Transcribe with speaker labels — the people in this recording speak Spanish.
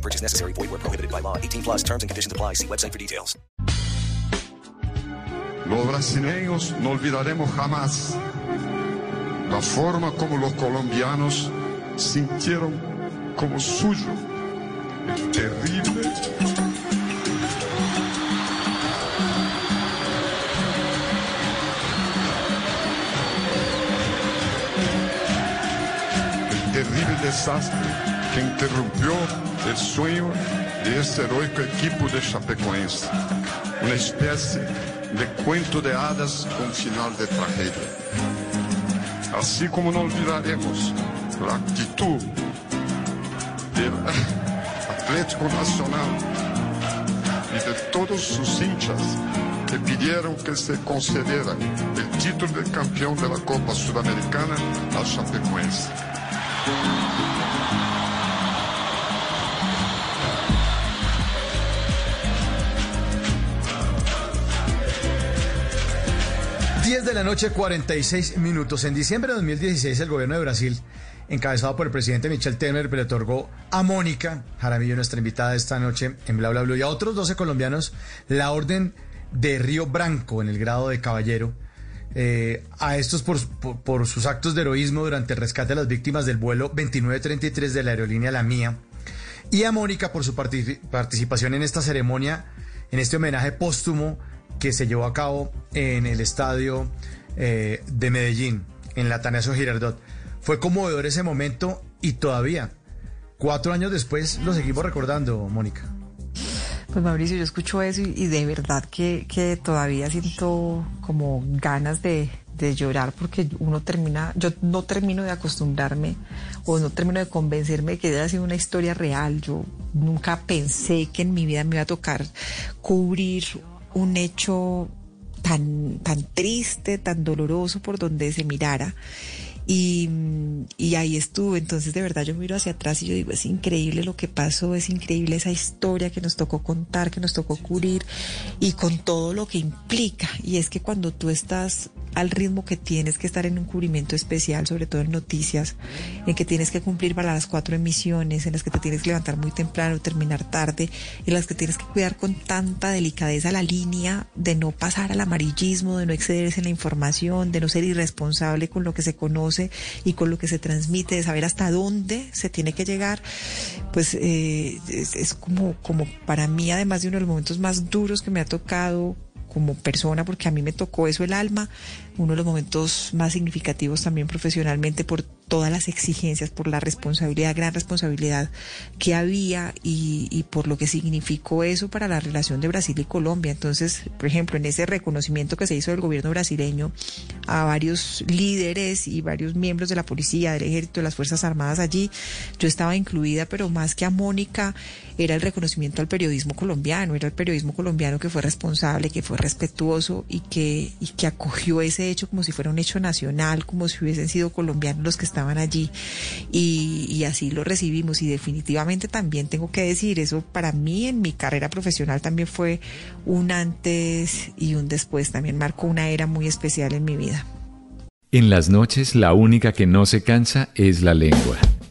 Speaker 1: Purchase necessary. Void prohibited by law. 18 plus terms and conditions apply. See website for details.
Speaker 2: Los brasileños no olvidaremos jamás la forma como los colombianos sintieron como suyo el terrible el terrible desastre que interrumpió el sueño de este heroico equipo de Chapecoense, una especie de cuento de hadas con final de tragedia. Así como no olvidaremos la actitud del Atlético Nacional y de todos sus hinchas que pidieron que se concediera el título de campeón de la Copa Sudamericana al Chapecoense.
Speaker 3: 10 de la noche, 46 minutos. En diciembre de 2016, el gobierno de Brasil, encabezado por el presidente Michel Temer, le otorgó a Mónica Jaramillo, nuestra invitada esta noche en Bla Bla Blue, y a otros 12 colombianos la orden de Río Branco en el grado de caballero. eh, a estos por, por- sus actos de heroísmo durante el rescate de las víctimas del vuelo 2933 de la aerolínea La Mía. Y a Mónica por su parti- participación en esta ceremonia, en este homenaje póstumo que se llevó a cabo en el estadio eh, de Medellín, en la Atanasio Girardot. Fue conmovedor ese momento y todavía, cuatro años después, lo seguimos recordando, Mónica.
Speaker 4: Pues Mauricio, yo escucho eso y, de verdad que, que todavía siento como ganas de, de llorar porque uno termina, yo no termino de acostumbrarme o no termino de convencerme de que haya sido una historia real. Yo nunca pensé que en mi vida me iba a tocar cubrir un hecho tan, tan triste, tan doloroso por donde se mirara. Y, y ahí estuve, entonces de verdad yo miro hacia atrás y yo digo, es increíble lo que pasó, es increíble esa historia que nos tocó contar, que nos tocó cubrir y con todo lo que implica. Y es que cuando tú estás al ritmo que tienes que estar en un cubrimiento especial, sobre todo en noticias, en que tienes que cumplir para las cuatro emisiones, en las que te tienes que levantar muy temprano, terminar tarde, en las que tienes que cuidar con tanta delicadeza la línea de no pasar al amarillismo, de no excederse en la información, de no ser irresponsable con lo que se conoce y con lo que se transmite, de saber hasta dónde se tiene que llegar, pues eh, es, como, como para mí, además de uno de los momentos más duros que me ha tocado como persona, porque a mí me tocó eso el alma, uno de los momentos más significativos también profesionalmente por todas las exigencias, por la responsabilidad, gran responsabilidad que había y, por lo que significó eso para la relación de Brasil y Colombia. Entonces, por ejemplo, en ese reconocimiento que se hizo del gobierno brasileño a varios líderes y varios miembros de la policía, del ejército, de las Fuerzas Armadas allí, yo estaba incluida, pero más que a Mónica, era el reconocimiento al periodismo colombiano, era el periodismo colombiano que fue responsable, que fue respetuoso y que, y que acogió ese hecho como si fuera un hecho nacional, como si hubiesen sido colombianos los que estaban allí. Y, y así lo recibimos. Y definitivamente también tengo que decir, eso para mí en mi carrera profesional también fue un antes y un después, también marcó una era muy especial en mi vida.
Speaker 5: En las noches la única que no se cansa es la lengua.